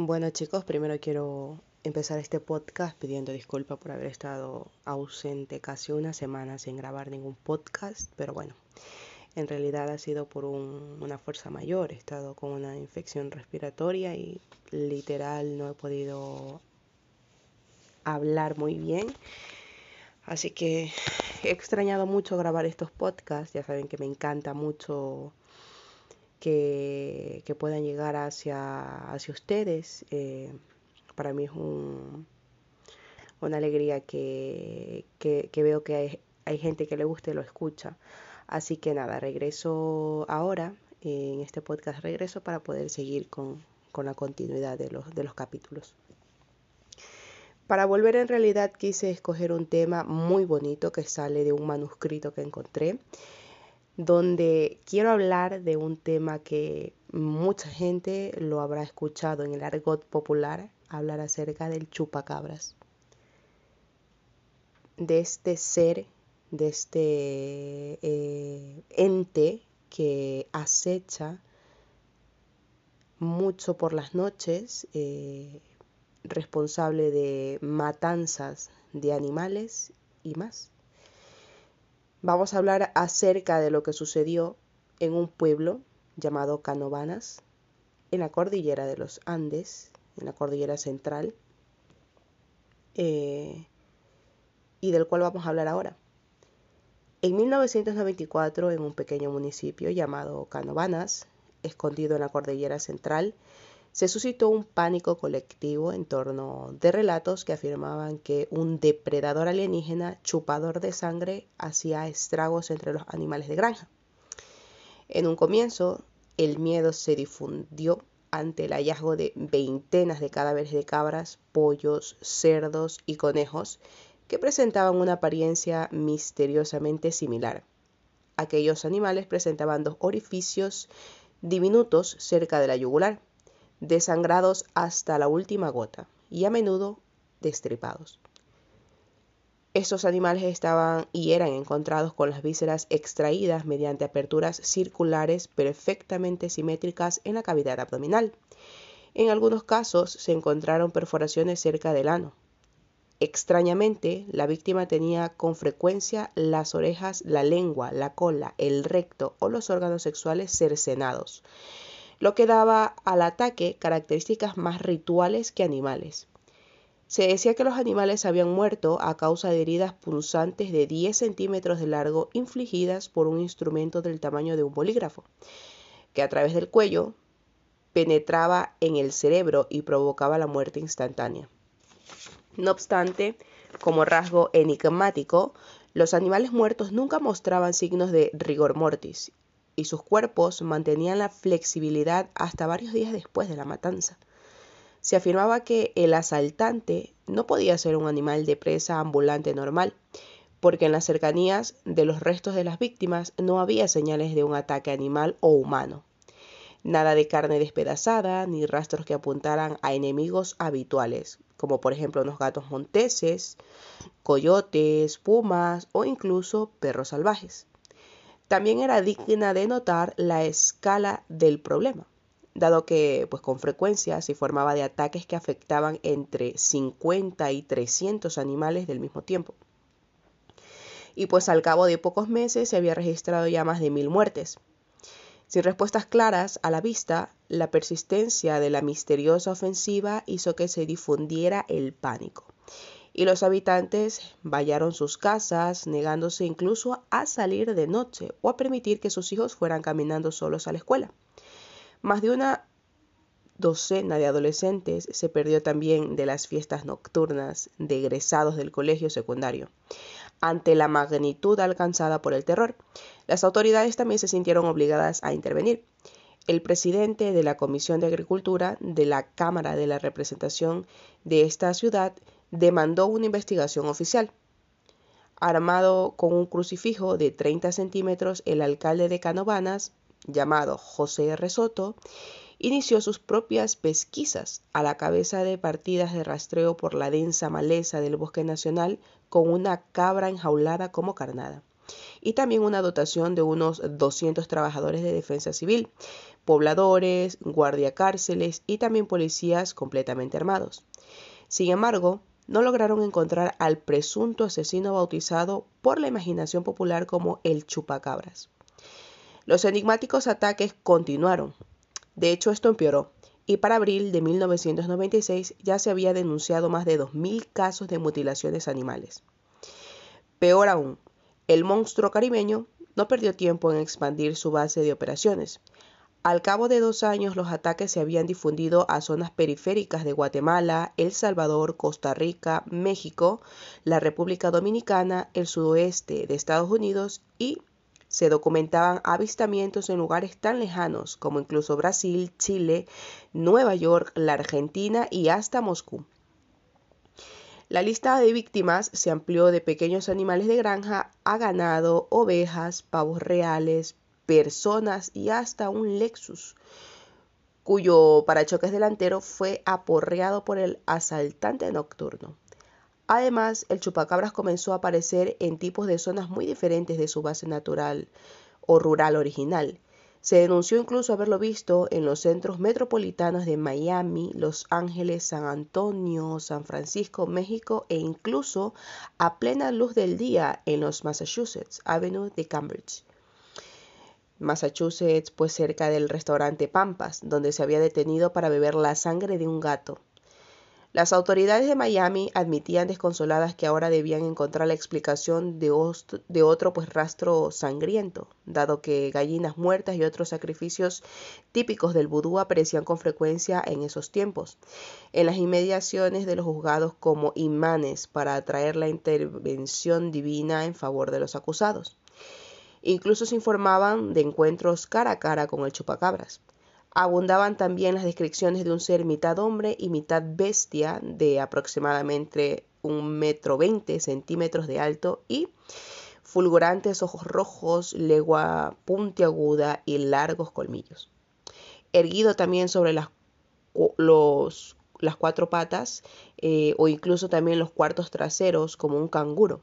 Bueno chicos, primero quiero empezar este podcast pidiendo disculpas por haber estado ausente casi una semana sin grabar ningún podcast, pero bueno, en realidad ha sido por una fuerza mayor, he estado con una infección respiratoria y literal no he podido hablar muy bien. Así que he extrañado mucho grabar estos podcasts, ya saben que me encanta mucho que, puedan llegar hacia, hacia ustedes. Eh, para mí es un, una alegría que, veo que hay, gente que le gusta y lo escucha. Así que nada, regreso ahora, en este podcast regreso para poder seguir con, la continuidad de los, de los capítulos. Para volver en realidad quise escoger un tema muy bonito que sale de un manuscrito que encontré donde quiero hablar de un tema que mucha gente lo habrá escuchado en el argot popular, hablar acerca del chupacabras, de este ser, de este eh, ente que acecha mucho por las noches, eh, responsable de matanzas de animales y más. Vamos a hablar acerca de lo que sucedió en un pueblo llamado Canovanas, en la cordillera de los Andes, en la cordillera central, eh, y del cual vamos a hablar ahora. En 1994, en un pequeño municipio llamado Canovanas, escondido en la cordillera central, se suscitó un pánico colectivo en torno de relatos que afirmaban que un depredador alienígena chupador de sangre hacía estragos entre los animales de granja. En un comienzo, el miedo se difundió ante el hallazgo de veintenas de cadáveres de cabras, pollos, cerdos y conejos que presentaban una apariencia misteriosamente similar. Aquellos animales presentaban dos orificios diminutos cerca de la yugular, desangrados hasta la última gota y a menudo destripados. Estos animales estaban y eran encontrados con las vísceras extraídas mediante aperturas circulares perfectamente simétricas en la cavidad abdominal. En algunos casos se encontraron perforaciones cerca del ano. Extrañamente, la víctima tenía con frecuencia las orejas, la lengua, la cola, el recto o los órganos sexuales cercenados, lo que daba al ataque características más rituales que animales. Se decía que los animales habían muerto a causa de heridas punzantes de 10 centímetros de largo infligidas por un instrumento del tamaño de un bolígrafo, que a través del cuello penetraba en el cerebro y provocaba la muerte instantánea. No obstante, como rasgo enigmático, los animales muertos nunca mostraban signos de rigor mortis y sus cuerpos mantenían la flexibilidad hasta varios días después de la matanza. Se afirmaba que el asaltante no podía ser un animal de presa ambulante normal, porque en las cercanías de los restos de las víctimas no había señales de un ataque animal o humano. Nada de carne despedazada ni rastros que apuntaran a enemigos habituales, como por ejemplo unos gatos monteses, coyotes, pumas o incluso perros salvajes. También era digna de notar la escala del problema, dado que pues con frecuencia se formaba de ataques que afectaban entre 50 y 300 animales del mismo tiempo. Y pues al cabo de pocos meses se había registrado ya más de mil muertes. Sin respuestas claras a la vista, la persistencia de la misteriosa ofensiva hizo que se difundiera el pánico y los habitantes vallaron sus casas, negándose incluso a salir de noche o a permitir que sus hijos fueran caminando solos a la escuela. Más de una docena de adolescentes se perdió también de las fiestas nocturnas de egresados del colegio secundario. Ante la magnitud alcanzada por el terror, las autoridades también se sintieron obligadas a intervenir. El presidente de la Comisión de Agricultura de la Cámara de la Representación de esta ciudad demandó una investigación oficial. Armado con un crucifijo de 30 centímetros, el alcalde de Canovanas, llamado José Resoto, inició sus propias pesquisas a la cabeza de partidas de rastreo por la densa maleza del bosque nacional con una cabra enjaulada como carnada. y también una dotación de unos 200 trabajadores de defensa civil, pobladores, guardia cárceles y también policías completamente armados. Sin embargo, no lograron encontrar al presunto asesino bautizado por la imaginación popular como el chupacabras. Los enigmáticos ataques continuaron. De hecho, esto empeoró y para abril de 1996 ya se había denunciado más de 2.000 casos de mutilaciones animales. Peor aún, el monstruo caribeño no perdió tiempo en expandir su base de operaciones. Al cabo de dos años los ataques se habían difundido a zonas periféricas de Guatemala, El Salvador, Costa Rica, México, la República Dominicana, el sudoeste de Estados Unidos y se documentaban avistamientos en lugares tan lejanos como incluso Brasil, Chile, Nueva York, la Argentina y hasta Moscú. La lista de víctimas se amplió de pequeños animales de granja a ganado, ovejas, pavos reales, personas y hasta un Lexus, cuyo parachoques delantero fue aporreado por el asaltante nocturno. Además, el chupacabras comenzó a aparecer en tipos de zonas muy diferentes de su base natural o rural original. Se denunció incluso haberlo visto en los centros metropolitanos de Miami, Los Ángeles, San Antonio, San Francisco, México e incluso a plena luz del día en los Massachusetts Avenue de Cambridge. Massachusetts, pues cerca del restaurante Pampas, donde se había detenido para beber la sangre de un gato. Las autoridades de Miami admitían desconsoladas que ahora debían encontrar la explicación de, otro pues rastro sangriento, dado que gallinas muertas y otros sacrificios típicos del vudú aparecían con frecuencia en esos tiempos, en las inmediaciones de los juzgados como imanes para atraer la intervención divina en favor de los acusados. Incluso se informaban de encuentros cara a cara con el chupacabras. Abundaban también las descripciones de un ser mitad hombre y mitad bestia de aproximadamente un metro veinte centímetros de alto y fulgurantes ojos rojos, legua puntiaguda y largos colmillos. Erguido también sobre las, cuatro patas eh, o incluso también los cuartos traseros como un canguro,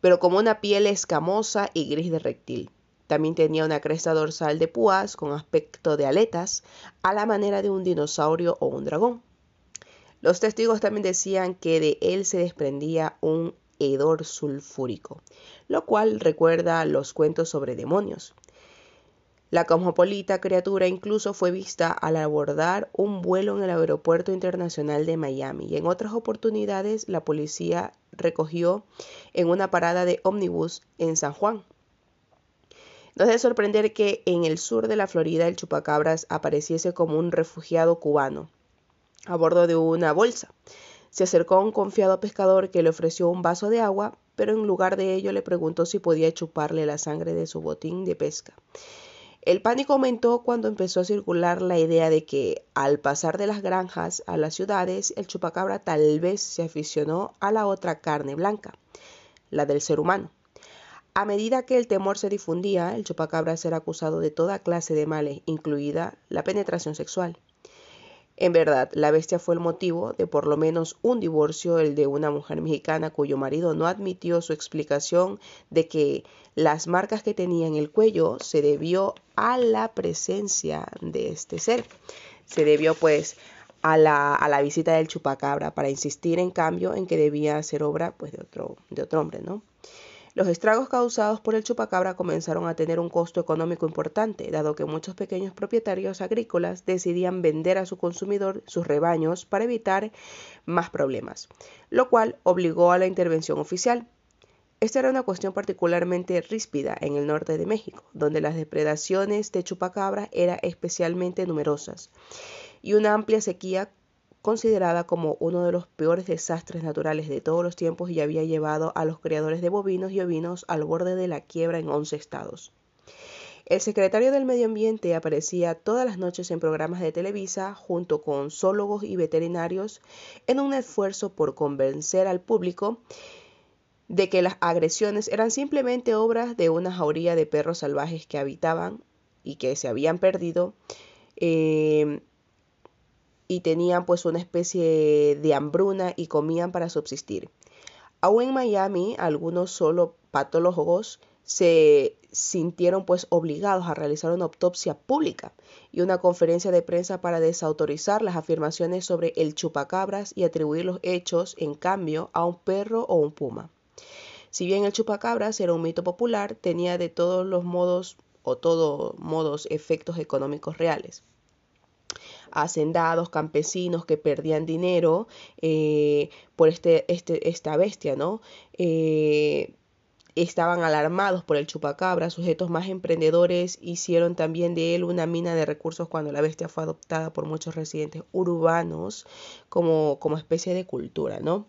pero como una piel escamosa y gris de reptil. También tenía una cresta dorsal de púas con aspecto de aletas, a la manera de un dinosaurio o un dragón. Los testigos también decían que de él se desprendía un hedor sulfúrico, lo cual recuerda los cuentos sobre demonios. La cosmopolita criatura incluso fue vista al abordar un vuelo en el Aeropuerto Internacional de Miami y en otras oportunidades la policía recogió en una parada de ómnibus en San Juan. No es de sorprender que en el sur de la Florida el chupacabras apareciese como un refugiado cubano a bordo de una bolsa. Se acercó a un confiado pescador que le ofreció un vaso de agua, pero en lugar de ello le preguntó si podía chuparle la sangre de su botín de pesca. El pánico aumentó cuando empezó a circular la idea de que, al pasar de las granjas a las ciudades, el chupacabra tal vez se aficionó a la otra carne blanca, la del ser humano. A medida que el temor se difundía, el chupacabras era acusado de toda clase de males, incluida la penetración sexual. En verdad, la bestia fue el motivo de por lo menos un divorcio, el de una mujer mexicana cuyo marido no admitió su explicación de que las marcas que tenía en el cuello se debió a la presencia de este ser. Se debió pues a la, a la visita del chupacabra para insistir en cambio en que debía ser obra pues de otro, de otro hombre, ¿no? Los estragos causados por el chupacabra comenzaron a tener un costo económico importante, dado que muchos pequeños propietarios agrícolas decidían vender a su consumidor sus rebaños para evitar más problemas, lo cual obligó a la intervención oficial. Esta era una cuestión particularmente ríspida en el norte de México, donde las depredaciones de chupacabra eran especialmente numerosas y una amplia sequía considerada como uno de los peores desastres naturales de todos los tiempos y había llevado a los criadores de bovinos y ovinos al borde de la quiebra en 11 estados. El secretario del Medio Ambiente aparecía todas las noches en programas de Televisa junto con zoólogos y veterinarios en un esfuerzo por convencer al público de que las agresiones eran simplemente obras de una jauría de perros salvajes que habitaban y que se habían perdido eh, y tenían pues una especie de hambruna y comían para subsistir. Aún en Miami, algunos solo patólogos se sintieron pues obligados a realizar una autopsia pública y una conferencia de prensa para desautorizar las afirmaciones sobre el chupacabras y atribuir los hechos en cambio a un perro o un puma. Si bien el chupacabras era un mito popular, tenía de todos los modos o todos modos efectos económicos reales hacendados, campesinos que perdían dinero eh, por este, este, esta bestia, ¿no? Eh, estaban alarmados por el chupacabra, sujetos más emprendedores hicieron también de él una mina de recursos cuando la bestia fue adoptada por muchos residentes urbanos como, como especie de cultura, ¿no?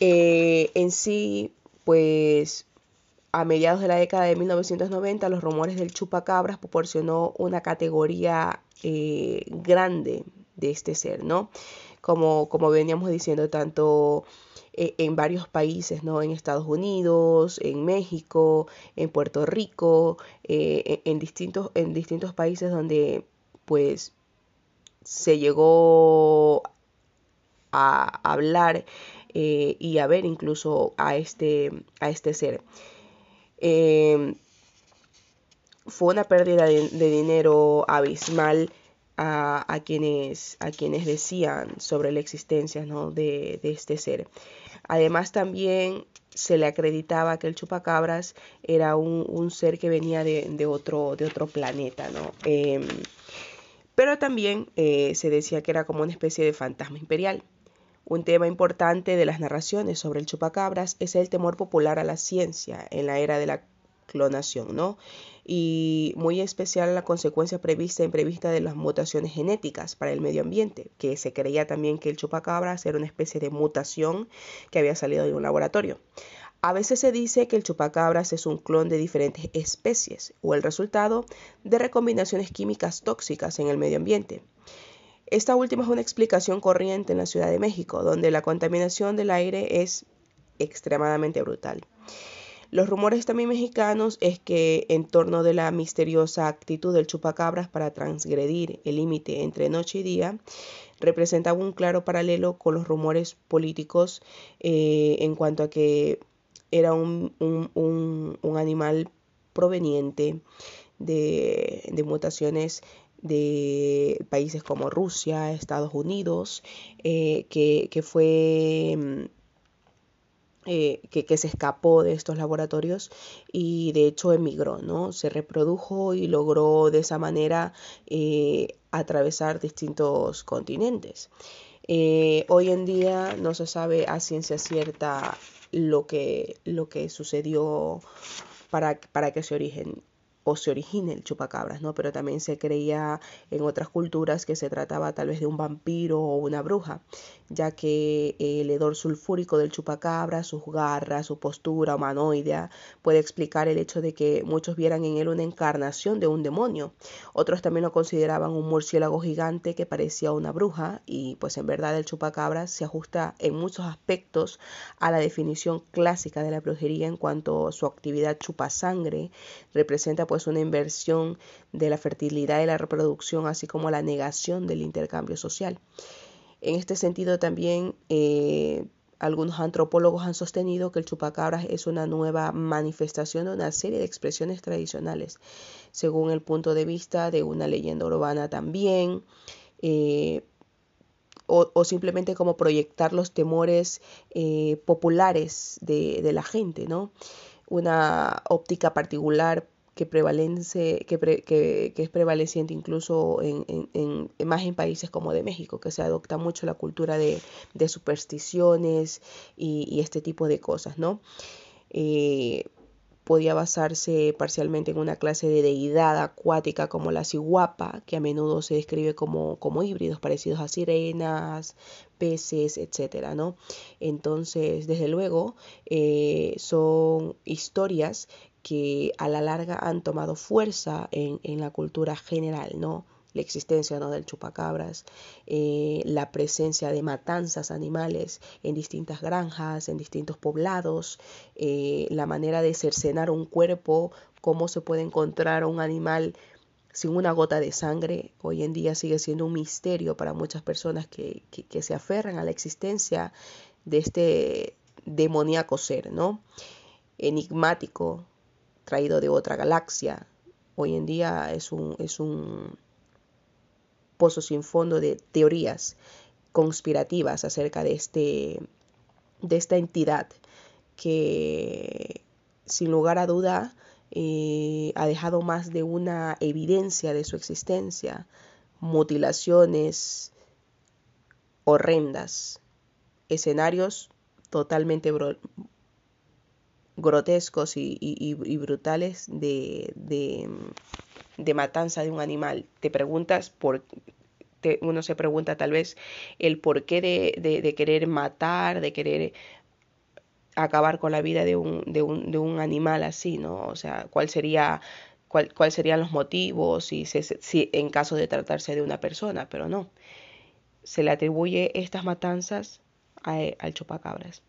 Eh, en sí, pues a mediados de la década de 1990, los rumores del chupacabras proporcionó una categoría eh, grande de este ser, ¿no? Como, como veníamos diciendo, tanto eh, en varios países, ¿no? En Estados Unidos, en México, en Puerto Rico, eh, en, distintos, en distintos países donde pues se llegó a hablar y a ver incluso a este, a este ser. Fue una pérdida de, dinero abismal a, quienes, a quienes decían sobre la existencia ¿no? de, este ser. Además también se le acreditaba que el chupacabras era un, ser que venía de, otro, de otro planeta, ¿no? Em, pero también eh, se decía que era como una especie de fantasma imperial. Un tema importante de las narraciones sobre el chupacabras es el temor popular a la ciencia en la era de la clonación, ¿no? Y muy especial la consecuencia prevista e imprevista de las mutaciones genéticas para el medio ambiente, que se creía también que el chupacabras era una especie de mutación que había salido de un laboratorio. A veces se dice que el chupacabras es un clon de diferentes especies o el resultado de recombinaciones químicas tóxicas en el medio ambiente. Esta última es una explicación corriente en la Ciudad de México, donde la contaminación del aire es extremadamente brutal. Los rumores también mexicanos es que en torno de la misteriosa actitud del chupacabras para transgredir el límite entre noche y día, representaba un claro paralelo con los rumores políticos eh, en cuanto a que era un, animal proveniente de, mutaciones de países como Rusia, Estados Unidos, eh, que, que, fue eh, que, se escapó de estos laboratorios y de hecho emigró, ¿no? Se reprodujo y logró de esa manera eh, atravesar distintos continentes. Eh, hoy en día no se sabe a ciencia cierta lo que, lo que sucedió para, para que se origen, o se origine el chupacabras, ¿no? Pero también se creía en otras culturas que se trataba tal vez de un vampiro o una bruja, ya que el hedor sulfúrico del chupacabras, sus garras, su postura humanoidea, puede explicar el hecho de que muchos vieran en él una encarnación de un demonio. Otros también lo consideraban un murciélago gigante que parecía una bruja y pues en verdad el chupacabras se ajusta en muchos aspectos a la definición clásica de la brujería en cuanto a su actividad chupasangre representa pues una inversión de la fertilidad y la reproducción, así como la negación del intercambio social. En este sentido también eh, algunos antropólogos han sostenido que el chupacabras es una nueva manifestación de una serie de expresiones tradicionales, según el punto de vista de una leyenda urbana también, eh, o, simplemente como proyectar los temores eh, populares de, de, la gente, ¿no? Una óptica particular que, prevalece, que, que, es prevaleciente incluso en, en, más en países como de México, que se adopta mucho la cultura de, de supersticiones y, este tipo de cosas, ¿no? Eh, podía basarse parcialmente en una clase de deidad acuática como la ciguapa, que a menudo se describe como, como híbridos parecidos a sirenas, peces, etcétera, ¿no? Entonces, desde luego, eh, son historias que a la larga han tomado fuerza en, la cultura general, ¿no? La existencia ¿no? del chupacabras, eh, la presencia de matanzas animales en distintas granjas, en distintos poblados, eh, la manera de cercenar un cuerpo, cómo se puede encontrar un animal sin una gota de sangre, hoy en día sigue siendo un misterio para muchas personas que, que se aferran a la existencia de este demoníaco ser, ¿no? Enigmático, traído de otra galaxia. Hoy en día es un, es un sin fondo de teorías conspirativas acerca de, este, de esta entidad que sin lugar a duda eh, ha dejado más de una evidencia de su existencia, mutilaciones horrendas, escenarios totalmente grotescos y, brutales de, matanza de un animal. Te preguntas por... uno se pregunta tal vez el porqué de, de querer matar, de querer acabar con la vida de un, de un, de un animal así, ¿no? O sea, cuál sería cuál, cuál serían los motivos si, si en caso de tratarse de una persona, pero no. Se le atribuye estas matanzas al chupacabras.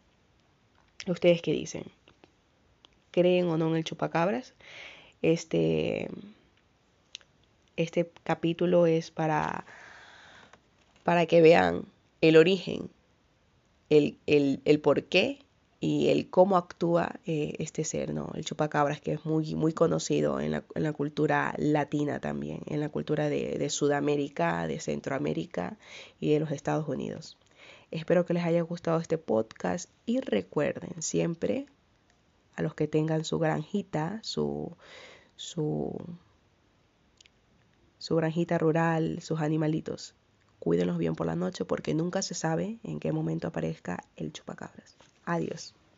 ¿Ustedes qué dicen? ¿Creen o no en el chupacabras? Este, este capítulo es para, para que vean el origen, el, el, el por qué y el cómo actúa eh, este ser, ¿no? El chupacabras, que es muy, muy conocido en la, en la cultura latina también, en la cultura de, de, Sudamérica, de Centroamérica y de los Estados Unidos. Espero que les haya gustado este podcast y recuerden siempre a los que tengan su granjita, su, su, su granjita rural, sus animalitos, cuídenlos bien por la noche porque nunca se sabe en qué momento aparezca el chupacabras. Adiós.